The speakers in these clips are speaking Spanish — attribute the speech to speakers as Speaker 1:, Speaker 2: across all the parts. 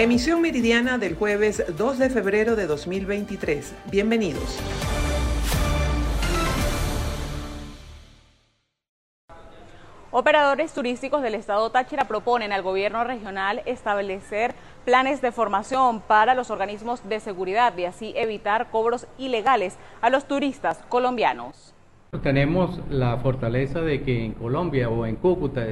Speaker 1: Emisión meridiana del jueves 2 de febrero de 2023. Bienvenidos.
Speaker 2: Operadores turísticos del estado Táchira proponen al gobierno regional establecer planes de formación para los organismos de seguridad y así evitar cobros ilegales a los turistas colombianos.
Speaker 3: Tenemos la fortaleza de que en Colombia o en Cúcuta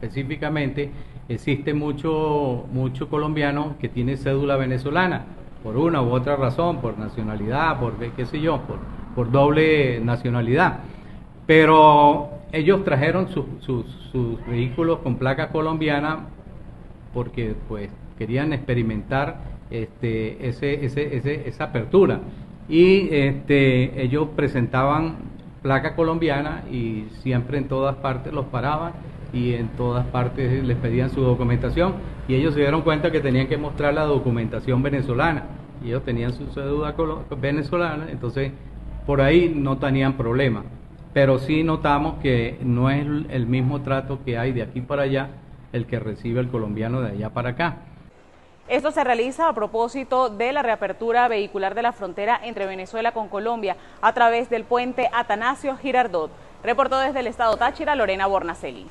Speaker 3: específicamente existe mucho, mucho colombiano que tiene cédula venezolana por una u otra razón, por nacionalidad, por qué sé yo, por, por doble nacionalidad. Pero ellos trajeron sus, sus, vehículos con placa colombiana porque pues querían experimentar este, ese, ese, esa apertura y este, ellos presentaban placa colombiana y siempre en todas partes los paraban y en todas partes les pedían su documentación y ellos se dieron cuenta que tenían que mostrar la documentación venezolana y ellos tenían su cédula venezolana entonces por ahí no tenían problema pero sí notamos que no es el mismo trato que hay de aquí para allá el que recibe el colombiano de allá para acá.
Speaker 2: Esto se realiza a propósito de la reapertura vehicular de la frontera entre Venezuela con Colombia a través del puente Atanasio Girardot. Reportó desde el estado Táchira Lorena Bornacelli.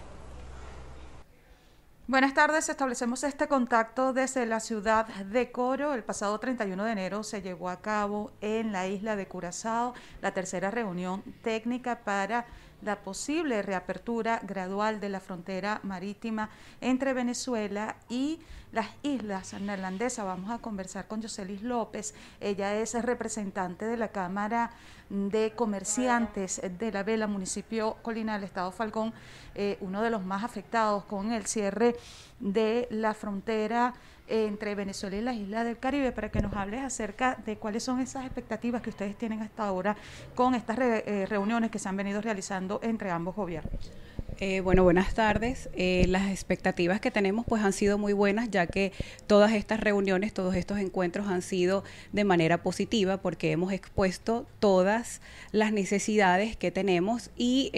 Speaker 4: Buenas tardes, establecemos este contacto desde la ciudad de Coro. El pasado 31 de enero se llevó a cabo en la isla de Curazao la tercera reunión técnica para la posible reapertura gradual de la frontera marítima entre Venezuela y las islas neerlandesas. Vamos a conversar con Joselis López. Ella es representante de la Cámara de Comerciantes de la Vela, municipio Colina del Estado Falcón, eh, uno de los más afectados con el cierre de la frontera entre Venezuela y las islas del Caribe para que nos hables acerca de cuáles son esas expectativas que ustedes tienen hasta ahora con estas eh, reuniones que se han venido realizando entre ambos gobiernos.
Speaker 5: Eh, bueno, buenas tardes. Eh, las expectativas que tenemos pues han sido muy buenas ya que todas estas reuniones, todos estos encuentros han sido de manera positiva porque hemos expuesto todas las necesidades que tenemos y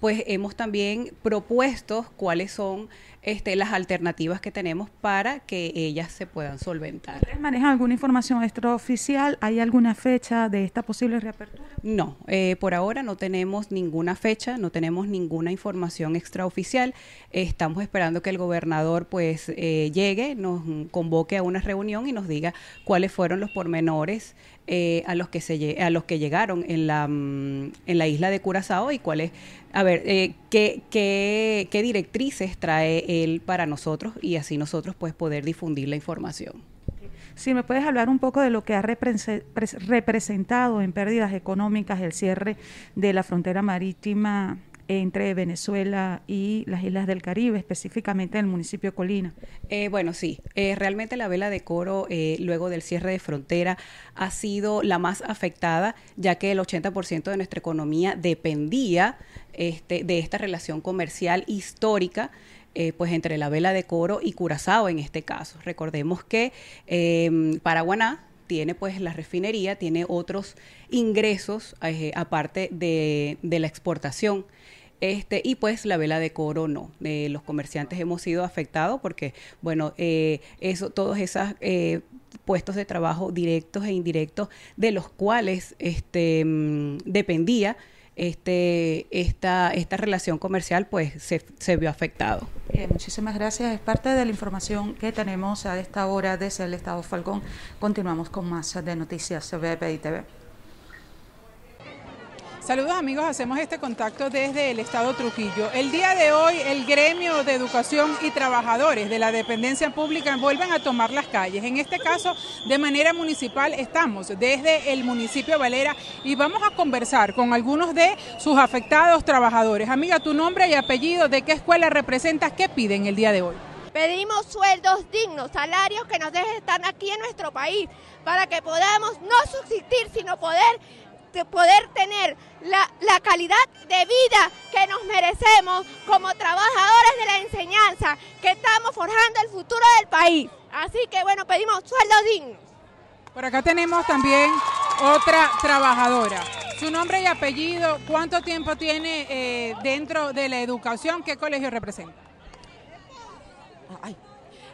Speaker 5: pues hemos también propuesto cuáles son este, las alternativas que tenemos para que ellas se puedan solventar.
Speaker 4: ¿Ustedes manejan alguna información extraoficial? ¿Hay alguna fecha de esta posible reapertura?
Speaker 5: No, eh, por ahora no tenemos ninguna fecha, no tenemos ninguna información extraoficial. estamos esperando que el gobernador pues eh, llegue, nos convoque a una reunión y nos diga cuáles fueron los pormenores eh, a los que se a los que llegaron en la mm, en la isla de Curazao y cuáles a ver eh, qué, qué, qué directrices trae él para nosotros y así nosotros pues poder difundir la información.
Speaker 4: Si me puedes hablar un poco de lo que ha representado en pérdidas económicas el cierre de la frontera marítima entre Venezuela y las islas del Caribe, específicamente en el municipio de Colina.
Speaker 5: Eh, bueno, sí, eh, realmente la vela de coro eh, luego del cierre de frontera ha sido la más afectada, ya que el 80% de nuestra economía dependía este, de esta relación comercial histórica. pues entre la vela de coro y Curazao en este caso. Recordemos que em, Paraguaná tiene pues la refinería, tiene otros ingresos aparte de la exportación. Este, y pues la vela de coro no. Eh, los comerciantes hemos sido afectados porque, bueno, eh, eso, todos esos eh, puestos de trabajo directos e indirectos de los cuales este, mm, dependía este, esta, esta relación comercial, pues se, vio afectado.
Speaker 4: muchísimas gracias. Es parte de la información que tenemos a esta hora desde el Estado Falcón. Continuamos con más de noticias sobre TV.
Speaker 6: Saludos amigos, hacemos este contacto desde el Estado Trujillo. El día de hoy el gremio de educación y trabajadores de la dependencia pública vuelven a tomar las calles. En este caso, de manera municipal, estamos desde el municipio de Valera y vamos a conversar con algunos de sus afectados trabajadores. Amiga, tu nombre y apellido, de qué escuela representas, qué piden el día de hoy.
Speaker 7: Pedimos sueldos dignos, salarios que nos dejen estar aquí en nuestro país, para que podamos no subsistir, sino poder de poder tener la, la, calidad de vida que nos merecemos como trabajadores de la enseñanza, que estamos forjando el futuro del país. Así que bueno, pedimos sueldos dignos.
Speaker 6: Por acá tenemos también otra trabajadora. Su nombre y apellido, ¿cuánto tiempo tiene eh, dentro de la educación? ¿Qué colegio representa?
Speaker 8: Ay.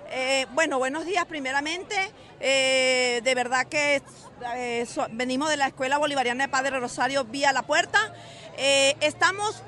Speaker 8: Eh, bueno, buenos días primeramente. Eh, de verdad que eh, venimos de la Escuela Bolivariana de Padre Rosario vía La Puerta. estamos,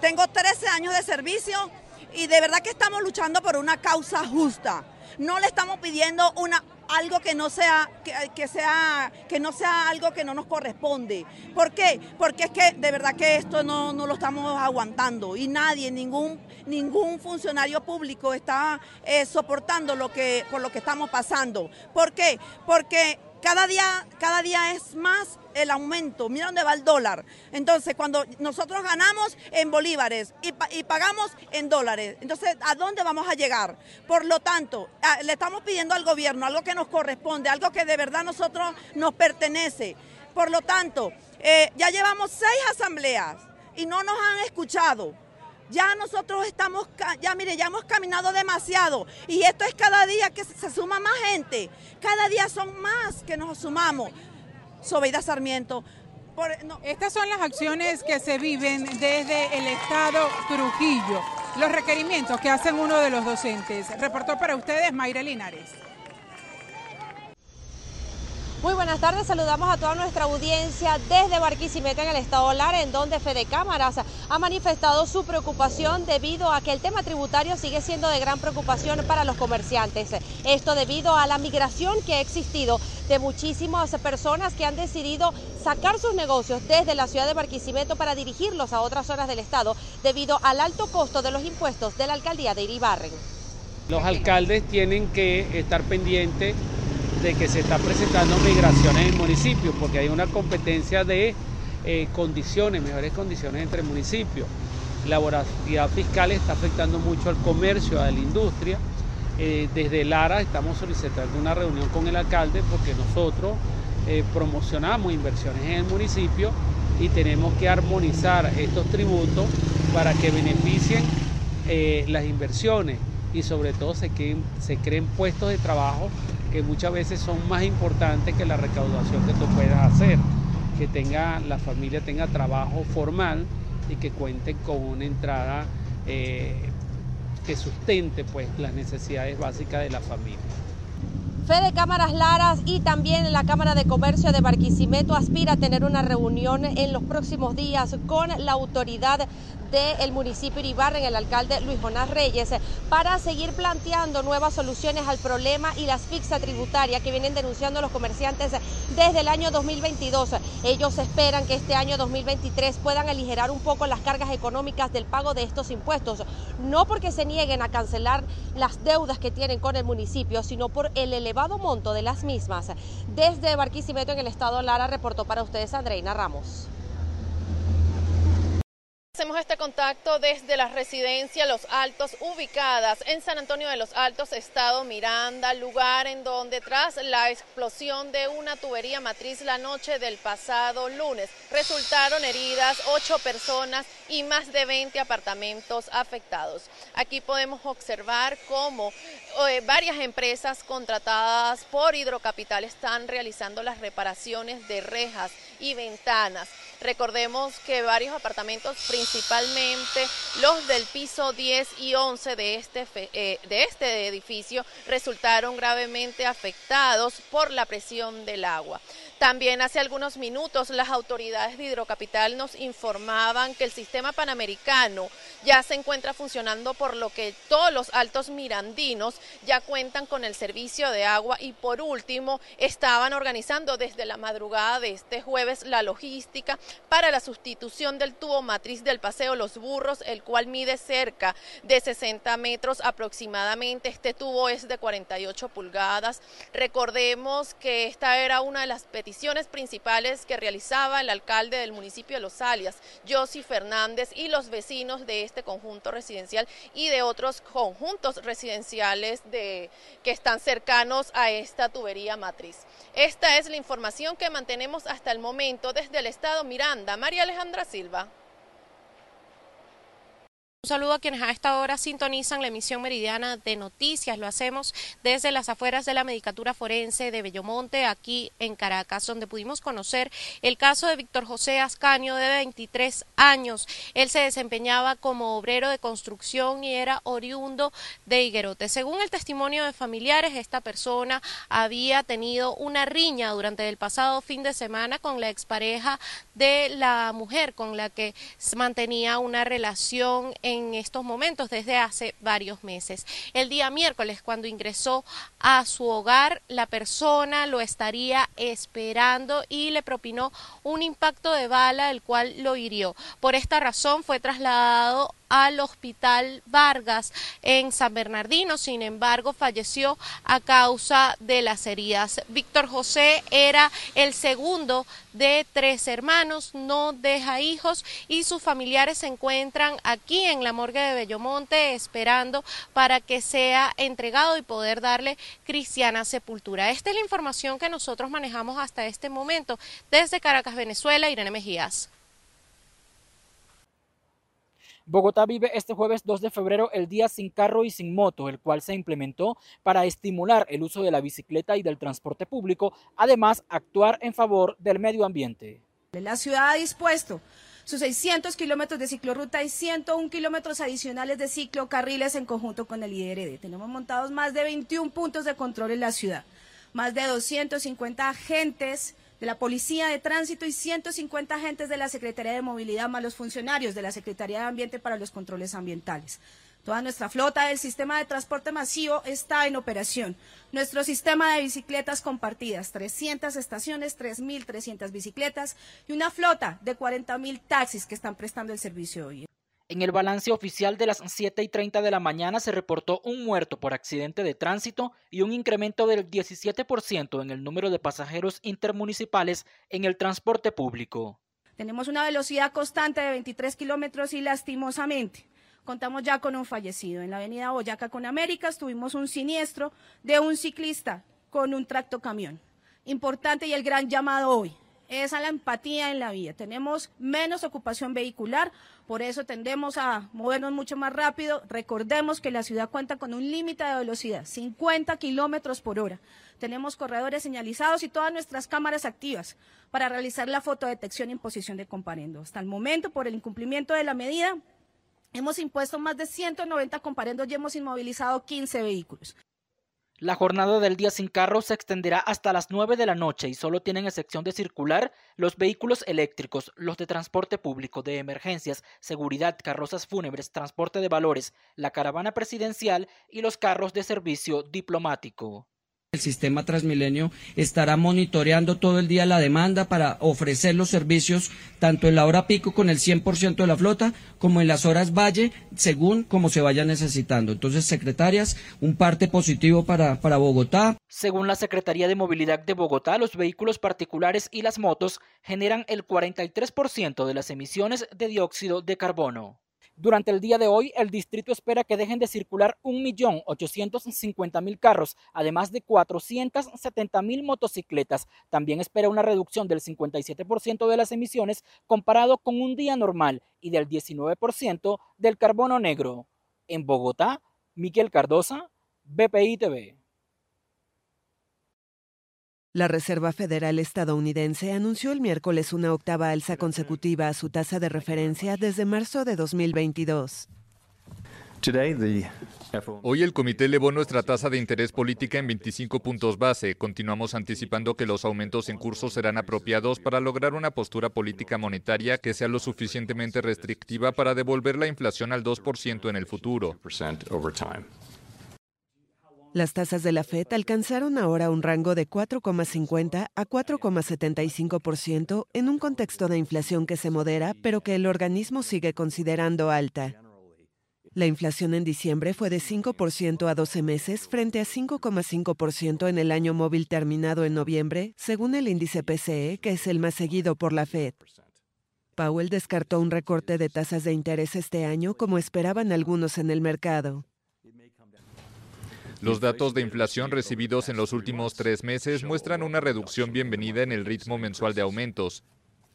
Speaker 8: tengo 13 años de servicio y de verdad que estamos luchando por una causa justa. No le estamos pidiendo una algo que no sea que, sea que no sea algo que no nos corresponde. ¿Por qué? Porque es que de verdad que esto no, no lo estamos aguantando y nadie, ningún ningún funcionario público está eh, soportando lo que por lo que estamos pasando. ¿Por qué? Porque cada día, cada día es más el aumento. Mira dónde va el dólar. Entonces, cuando nosotros ganamos en bolívares y, pagamos en dólares, entonces, ¿a dónde vamos a llegar? Por lo tanto, le estamos pidiendo al gobierno algo que nos corresponde, algo que de verdad nosotros nos pertenece. Por lo tanto, eh, ya llevamos seis asambleas y no nos han escuchado. Ya nosotros estamos, ya mire, ya hemos caminado demasiado y esto es cada día que se suma más gente, cada día son más que nos sumamos. Sobeida Sarmiento.
Speaker 6: Estas son las acciones que se viven desde el Estado Trujillo, los requerimientos que hacen uno de los docentes. Reportó para ustedes Mayra Linares.
Speaker 9: Muy buenas tardes, saludamos a toda nuestra audiencia desde Barquisimeto en el estado Lara, en donde Fede Cámaras ha manifestado su preocupación debido a que el tema tributario sigue siendo de gran preocupación para los comerciantes. Esto debido a la migración que ha existido de muchísimas personas que han decidido sacar sus negocios desde la ciudad de Barquisimeto para dirigirlos a otras zonas del estado debido al alto costo de los impuestos de la alcaldía de Iribarren.
Speaker 10: Los alcaldes tienen que estar pendientes de que se está presentando migraciones en el municipio, porque hay una competencia de eh, condiciones, mejores condiciones entre municipios. La voracidad fiscal está afectando mucho al comercio, a la industria. Eh, desde Lara estamos solicitando una reunión con el alcalde porque nosotros eh, promocionamos inversiones en el municipio y tenemos que armonizar estos tributos para que beneficien las inversiones y sobre todo se creen puestos de trabajo que muchas veces son más importantes que la recaudación que tú puedas hacer, que tenga la familia tenga trabajo formal y que cuente con una entrada eh, que sustente pues las necesidades básicas de la familia.
Speaker 9: Fede Cámaras Laras y también la Cámara de Comercio de Barquisimeto aspira a tener una reunión en los próximos días con la autoridad del municipio Iribarren, el alcalde Luis Jonás Reyes, para seguir planteando nuevas soluciones al problema y la asfixia tributaria que vienen denunciando los comerciantes desde el año 2022. Ellos esperan que este año 2023 puedan aligerar un poco las cargas económicas del pago de estos impuestos, no porque se nieguen a cancelar las deudas que tienen con el municipio, sino por el elevado monto de las mismas. Desde Barquisimeto en el estado Lara reportó para ustedes Andreina Ramos.
Speaker 11: Hacemos este contacto desde la residencia Los Altos, ubicadas en San Antonio de los Altos, Estado Miranda, lugar en donde tras la explosión de una tubería matriz la noche del pasado lunes resultaron heridas ocho personas y más de 20 apartamentos afectados. Aquí podemos observar cómo eh, varias empresas contratadas por Hidrocapital están realizando las reparaciones de rejas y ventanas. Recordemos que varios apartamentos, principalmente los del piso 10 y 11 de este, eh, de este edificio, resultaron gravemente afectados por la presión del agua. También hace algunos minutos las autoridades de Hidrocapital nos informaban que el sistema panamericano ya se encuentra funcionando por lo que todos los altos mirandinos ya cuentan con el servicio de agua y por último estaban organizando desde la madrugada de este jueves la logística para la sustitución del tubo matriz del paseo Los Burros, el cual mide cerca de 60 metros aproximadamente. Este tubo es de 48 pulgadas. Recordemos que esta era una de las peticiones principales que realizaba el alcalde del municipio de Los Alias, Josi Fernández, y los vecinos de este conjunto residencial y de otros conjuntos residenciales de, que están cercanos a esta tubería matriz. Esta es la información que mantenemos hasta el momento desde el estado Miranda. María Alejandra Silva.
Speaker 12: Un saludo a quienes a esta hora sintonizan la emisión meridiana de noticias. Lo hacemos desde las afueras de la Medicatura Forense de Bellomonte, aquí en Caracas, donde pudimos conocer el caso de Víctor José Ascaño, de 23 años. Él se desempeñaba como obrero de construcción y era oriundo de Higuerote. Según el testimonio de familiares, esta persona había tenido una riña durante el pasado fin de semana con la expareja de la mujer con la que mantenía una relación en en estos momentos desde hace varios meses. El día miércoles, cuando ingresó a su hogar, la persona lo estaría esperando y le propinó un impacto de bala, el cual lo hirió. Por esta razón fue trasladado al Hospital Vargas en San Bernardino. Sin embargo, falleció a causa de las heridas. Víctor José era el segundo de tres hermanos, no deja hijos y sus familiares se encuentran aquí en la morgue de Bellomonte esperando para que sea entregado y poder darle cristiana sepultura. Esta es la información que nosotros manejamos hasta este momento desde Caracas, Venezuela. Irene Mejías.
Speaker 13: Bogotá vive este jueves 2 de febrero el día sin carro y sin moto, el cual se implementó para estimular el uso de la bicicleta y del transporte público, además actuar en favor del medio ambiente.
Speaker 14: La ciudad ha dispuesto sus 600 kilómetros de ciclorruta y 101 kilómetros adicionales de ciclocarriles en conjunto con el IRD. Tenemos montados más de 21 puntos de control en la ciudad, más de 250 agentes de la Policía de Tránsito y 150 agentes de la Secretaría de Movilidad, más los funcionarios de la Secretaría de Ambiente para los controles ambientales. Toda nuestra flota del sistema de transporte masivo está en operación. Nuestro sistema de bicicletas compartidas, 300 estaciones, 3.300 bicicletas y una flota de 40.000 taxis que están prestando el servicio hoy.
Speaker 13: En el balance oficial de las 7 y 30 de la mañana se reportó un muerto por accidente de tránsito y un incremento del 17% en el número de pasajeros intermunicipales en el transporte público.
Speaker 14: Tenemos una velocidad constante de 23 kilómetros y lastimosamente contamos ya con un fallecido. En la avenida Boyacá con Américas tuvimos un siniestro de un ciclista con un tractocamión. Importante y el gran llamado hoy es a la empatía en la vía. Tenemos menos ocupación vehicular, por eso tendemos a movernos mucho más rápido. Recordemos que la ciudad cuenta con un límite de velocidad, 50 kilómetros por hora. Tenemos corredores señalizados y todas nuestras cámaras activas para realizar la fotodetección en posición de comparendo. Hasta el momento, por el incumplimiento de la medida, hemos impuesto más de 190 comparendos y hemos inmovilizado 15 vehículos.
Speaker 13: La jornada del día sin carro se extenderá hasta las 9 de la noche y solo tienen excepción de circular los vehículos eléctricos, los de transporte público, de emergencias, seguridad, carrozas fúnebres, transporte de valores, la caravana presidencial y los carros de servicio diplomático.
Speaker 15: El sistema Transmilenio estará monitoreando todo el día la demanda para ofrecer los servicios tanto en la hora pico con el 100% de la flota como en las horas valle según como se vaya necesitando. Entonces, secretarias, un parte positivo para, para Bogotá.
Speaker 13: Según la Secretaría de Movilidad de Bogotá, los vehículos particulares y las motos generan el 43% de las emisiones de dióxido de carbono. Durante el día de hoy, el distrito espera que dejen de circular 1.850.000 carros, además de 470.000 motocicletas. También espera una reducción del 57% de las emisiones comparado con un día normal y del 19% del carbono negro. En Bogotá, Miguel Cardosa, BPI TV.
Speaker 16: La Reserva Federal estadounidense anunció el miércoles una octava alza consecutiva a su tasa de referencia desde marzo de 2022.
Speaker 17: Hoy el comité elevó nuestra tasa de interés política en 25 puntos base. Continuamos anticipando que los aumentos en curso serán apropiados para lograr una postura política monetaria que sea lo suficientemente restrictiva para devolver la inflación al 2% en el futuro.
Speaker 16: Las tasas de la Fed alcanzaron ahora un rango de 4,50 a 4,75% en un contexto de inflación que se modera, pero que el organismo sigue considerando alta. La inflación en diciembre fue de 5% a 12 meses frente a 5,5% en el año móvil terminado en noviembre, según el índice PCE, que es el más seguido por la Fed. Powell descartó un recorte de tasas de interés este año como esperaban algunos en el mercado.
Speaker 17: Los datos de inflación recibidos en los últimos tres meses muestran una reducción bienvenida en el ritmo mensual de aumentos.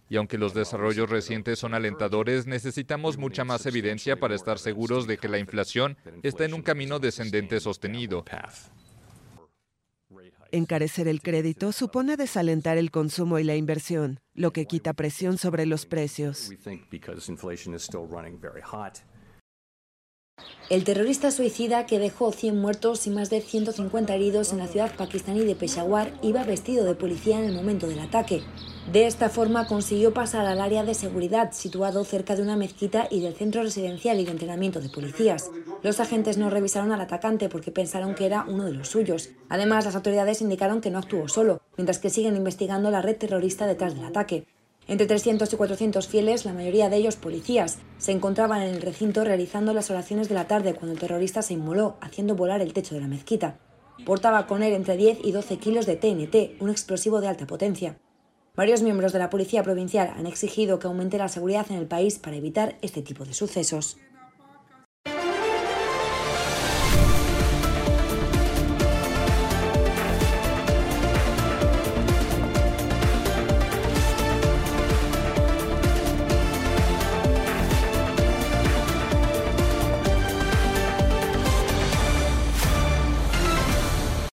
Speaker 17: Y aunque los desarrollos recientes son alentadores, necesitamos mucha más evidencia para estar seguros de que la inflación está en un camino descendente sostenido.
Speaker 16: Encarecer el crédito supone desalentar el consumo y la inversión, lo que quita presión sobre los precios.
Speaker 18: El terrorista suicida que dejó 100 muertos y más de 150 heridos en la ciudad pakistaní de Peshawar iba vestido de policía en el momento del ataque. De esta forma consiguió pasar al área de seguridad situado cerca de una mezquita y del centro residencial y de entrenamiento de policías. Los agentes no revisaron al atacante porque pensaron que era uno de los suyos. Además, las autoridades indicaron que no actuó solo, mientras que siguen investigando la red terrorista detrás del ataque. Entre 300 y 400 fieles, la mayoría de ellos policías, se encontraban en el recinto realizando las oraciones de la tarde cuando el terrorista se inmoló, haciendo volar el techo de la mezquita. Portaba con él entre 10 y 12 kilos de TNT, un explosivo de alta potencia. Varios miembros de la Policía Provincial han exigido que aumente la seguridad en el país para evitar este tipo de sucesos.